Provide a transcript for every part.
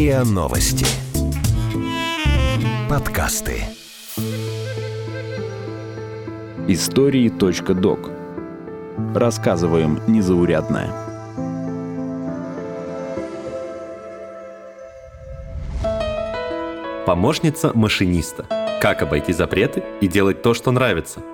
РИА Новости. Подкасты. Истории.док. Рассказываем незаурядное. Помощница машиниста. Как обойти запреты и делать то, что нравится –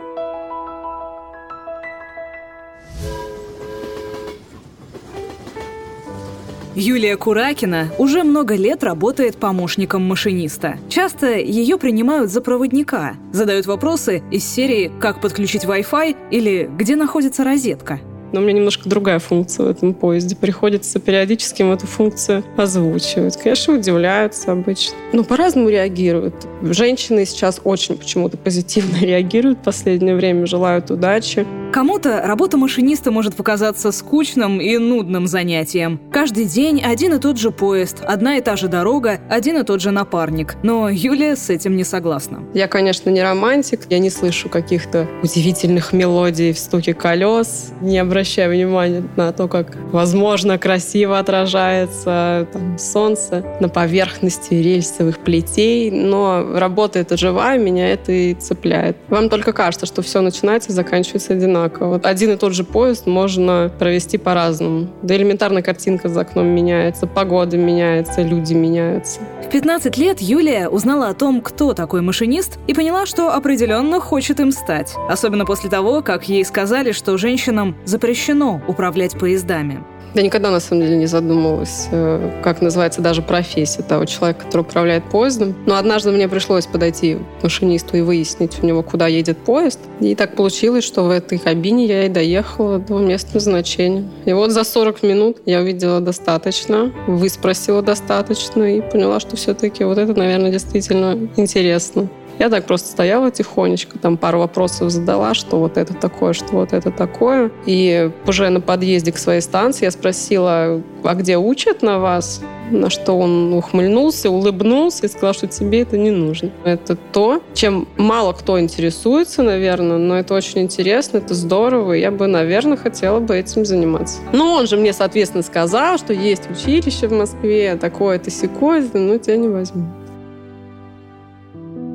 Юлия Куракина уже много лет работает помощником машиниста. Часто ее принимают за проводника, задают вопросы из серии «Как подключить Wi-Fi» или «Где находится розетка?». Но у меня немножко другая функция в этом поезде. Приходится периодически им эту функцию озвучивать. Конечно, удивляются обычно. Но по-разному реагируют. Женщины сейчас очень почему-то позитивно реагируют в последнее время, желают удачи. Кому-то работа машиниста может показаться скучным и нудным занятием. Каждый день один и тот же поезд, одна и та же дорога, один и тот же напарник. Но Юлия с этим не согласна. Я, конечно, не романтик, я не слышу каких-то удивительных мелодий в стуке колес, не обращаю внимания на то, как, возможно, красиво отражается там, солнце на поверхности рельсовых плетей, но работа это живая, меня это и цепляет. Вам только кажется, что все начинается и заканчивается одинаково одинаково. Один и тот же поезд можно провести по-разному. Да элементарно картинка за окном меняется, погода меняется, люди меняются. В 15 лет Юлия узнала о том, кто такой машинист, и поняла, что определенно хочет им стать. Особенно после того, как ей сказали, что женщинам запрещено управлять поездами. Я никогда, на самом деле, не задумывалась, э, как называется даже профессия того человека, который управляет поездом. Но однажды мне пришлось подойти к машинисту и выяснить у него, куда едет поезд. И так получилось, что в этой кабине я и доехала до места назначения. И вот за 40 минут я увидела достаточно, выспросила достаточно и поняла, что все-таки вот это, наверное, действительно интересно. Я так просто стояла тихонечко, там пару вопросов задала, что вот это такое, что вот это такое. И уже на подъезде к своей станции я спросила, а где учат на вас? На что он ухмыльнулся, улыбнулся и сказал, что тебе это не нужно. Это то, чем мало кто интересуется, наверное, но это очень интересно, это здорово, и я бы, наверное, хотела бы этим заниматься. Но он же мне, соответственно, сказал, что есть училище в Москве, такое-то, секое, но тебя не возьму.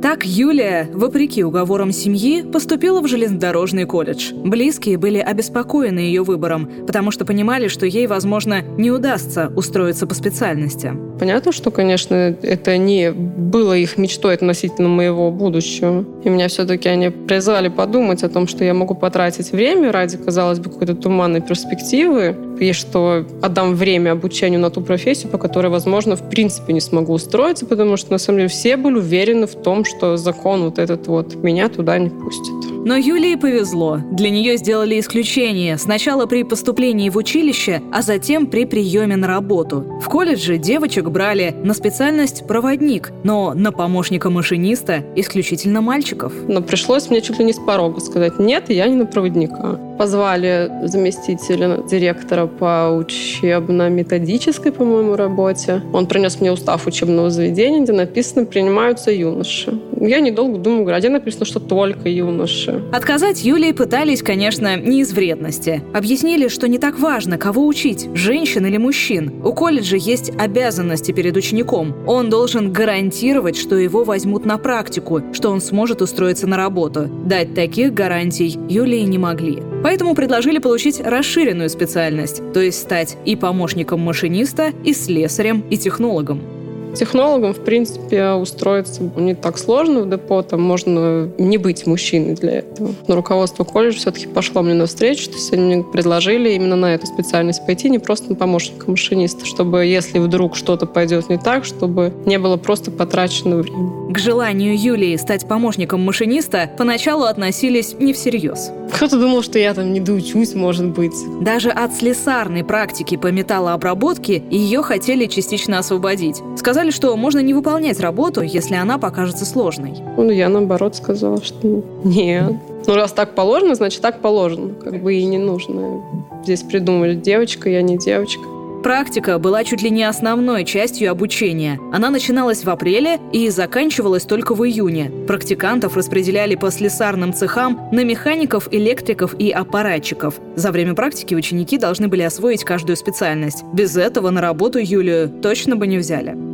Так Юлия, вопреки уговорам семьи, поступила в железнодорожный колледж. Близкие были обеспокоены ее выбором, потому что понимали, что ей, возможно, не удастся устроиться по специальности. Понятно, что, конечно, это не было их мечтой относительно моего будущего. И меня все-таки они призвали подумать о том, что я могу потратить время ради, казалось бы, какой-то туманной перспективы, и что отдам время обучению на ту профессию, по которой, возможно, в принципе не смогу устроиться, потому что, на самом деле, все были уверены в том, что закон вот этот вот меня туда не пустит. Но Юлии повезло. Для нее сделали исключение. Сначала при поступлении в училище, а затем при приеме на работу. В колледже девочек брали на специальность проводник, но на помощника машиниста исключительно мальчиков. Но пришлось мне чуть ли не с порога сказать, нет, я не на проводника. Позвали заместителя директора по учебно-методической, по-моему, работе. Он принес мне устав учебного заведения, где написано «принимаются юноши». Я недолго думаю, а где написано, что только юноши? Отказать Юлии пытались, конечно, не из вредности. Объяснили, что не так важно, кого учить, женщин или мужчин. У колледжа есть обязанности перед учеником. Он должен гарантировать, что его возьмут на практику, что он сможет устроиться на работу. Дать таких гарантий Юлии не могли. Поэтому предложили получить расширенную специальность, то есть стать и помощником машиниста, и слесарем, и технологом. Технологам, в принципе, устроиться не так сложно в депо, там можно не быть мужчиной для этого. Но руководство колледжа все-таки пошло мне навстречу, то есть они мне предложили именно на эту специальность пойти, не просто на помощника машиниста, чтобы если вдруг что-то пойдет не так, чтобы не было просто потрачено время. К желанию Юлии стать помощником машиниста поначалу относились не всерьез. Кто-то думал, что я там не доучусь, может быть. Даже от слесарной практики по металлообработке ее хотели частично освободить. Сказали, сказали, что можно не выполнять работу, если она покажется сложной. Ну, я наоборот сказала, что нет. Ну, раз так положено, значит, так положено. Как бы и не нужно. Здесь придумали, девочка, я не девочка. Практика была чуть ли не основной частью обучения. Она начиналась в апреле и заканчивалась только в июне. Практикантов распределяли по слесарным цехам на механиков, электриков и аппаратчиков. За время практики ученики должны были освоить каждую специальность. Без этого на работу Юлию точно бы не взяли.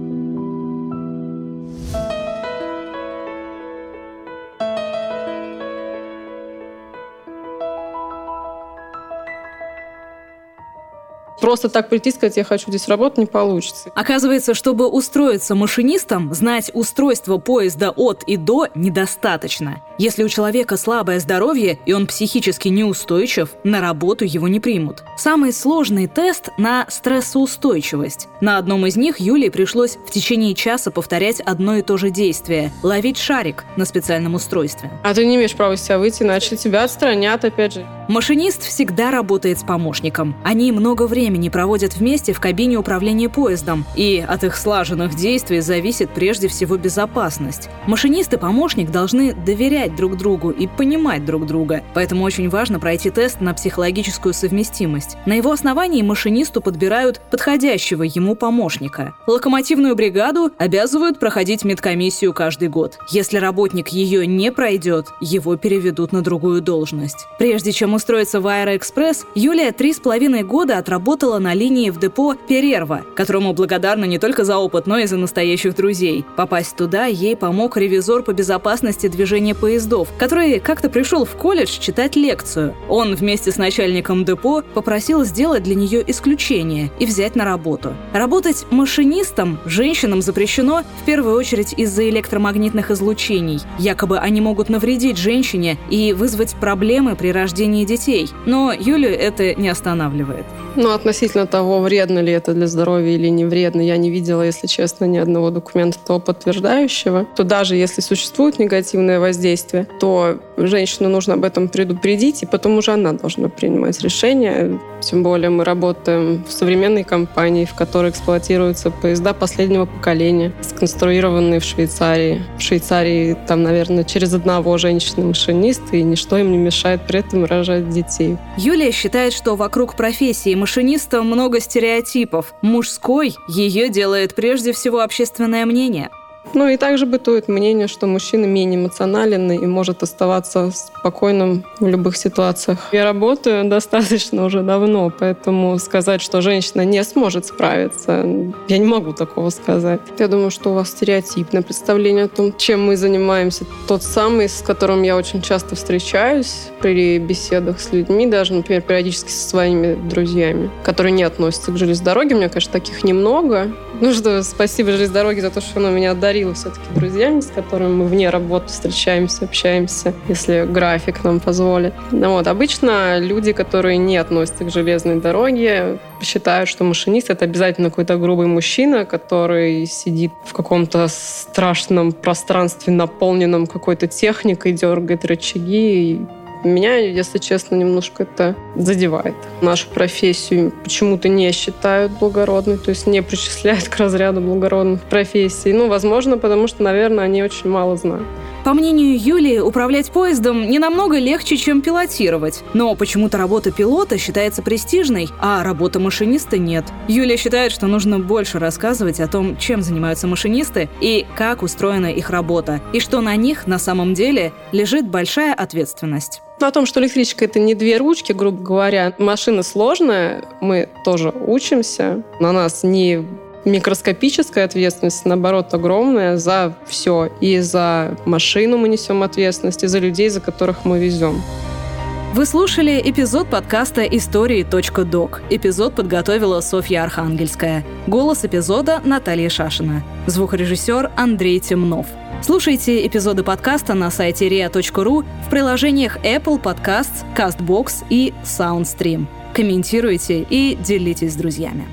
Просто так прийти и сказать, я хочу здесь работать, не получится. Оказывается, чтобы устроиться машинистом, знать устройство поезда от и до недостаточно. Если у человека слабое здоровье и он психически неустойчив, на работу его не примут. Самый сложный тест на стрессоустойчивость. На одном из них Юлии пришлось в течение часа повторять одно и то же действие – ловить шарик на специальном устройстве. А ты не имеешь права из себя выйти, иначе тебя отстранят, опять же. Машинист всегда работает с помощником. Они много времени проводят вместе в кабине управления поездом, и от их слаженных действий зависит прежде всего безопасность. Машинист и помощник должны доверять друг другу и понимать друг друга, поэтому очень важно пройти тест на психологическую совместимость. На его основании машинисту подбирают подходящего ему помощника. Локомотивную бригаду обязывают проходить медкомиссию каждый год. Если работник ее не пройдет, его переведут на другую должность. Прежде чем устроиться в Аэроэкспресс, Юлия три с половиной года отработала на линии в депо Перерва, которому благодарна не только за опыт, но и за настоящих друзей. Попасть туда ей помог ревизор по безопасности движения поездов, который как-то пришел в колледж читать лекцию. Он вместе с начальником депо попросил сделать для нее исключение и взять на работу. Работать машинистом женщинам запрещено в первую очередь из-за электромагнитных излучений. Якобы они могут навредить женщине и вызвать проблемы при рождении детей. Но Юлю это не останавливает. Ну, относительно того, вредно ли это для здоровья или не вредно, я не видела, если честно, ни одного документа того подтверждающего. То даже если существует негативное воздействие, то женщину нужно об этом предупредить, и потом уже она должна принимать решение. Тем более мы работаем в современной компании, в которой эксплуатируются поезда последнего поколения, сконструированные в Швейцарии. В Швейцарии там, наверное, через одного женщины-машиниста, и ничто им не мешает при этом рожать детей. Юлия считает, что вокруг профессии машиниста много стереотипов. Мужской ее делает прежде всего общественное мнение. Ну и также бытует мнение, что мужчина менее эмоционален и может оставаться спокойным в любых ситуациях. Я работаю достаточно уже давно, поэтому сказать, что женщина не сможет справиться, я не могу такого сказать. Я думаю, что у вас стереотипное представление о том, чем мы занимаемся. Тот самый, с которым я очень часто встречаюсь при беседах с людьми, даже, например, периодически со своими друзьями, которые не относятся к железной дороге. У меня, конечно, таких немного. Ну что, спасибо железной дороге за то, что она меня одарила одарила все-таки друзьями, с которыми мы вне работы встречаемся, общаемся, если график нам позволит. Ну, вот. Обычно люди, которые не относятся к железной дороге, считают, что машинист — это обязательно какой-то грубый мужчина, который сидит в каком-то страшном пространстве, наполненном какой-то техникой, дергает рычаги и меня, если честно, немножко это задевает. Нашу профессию почему-то не считают благородной, то есть не причисляют к разряду благородных профессий. Ну, возможно, потому что, наверное, они очень мало знают. По мнению Юлии, управлять поездом не намного легче, чем пилотировать. Но почему-то работа пилота считается престижной, а работа машиниста нет. Юлия считает, что нужно больше рассказывать о том, чем занимаются машинисты и как устроена их работа, и что на них на самом деле лежит большая ответственность. Ну, о том, что электричка это не две ручки, грубо говоря. Машина сложная, мы тоже учимся. На нас не микроскопическая ответственность, наоборот, огромная за все. И за машину мы несем ответственность, и за людей, за которых мы везем. Вы слушали эпизод подкаста «Истории.док». Эпизод подготовила Софья Архангельская. Голос эпизода Наталья Шашина. Звукорежиссер Андрей Темнов. Слушайте эпизоды подкаста на сайте ria.ru в приложениях Apple Podcasts, CastBox и SoundStream. Комментируйте и делитесь с друзьями.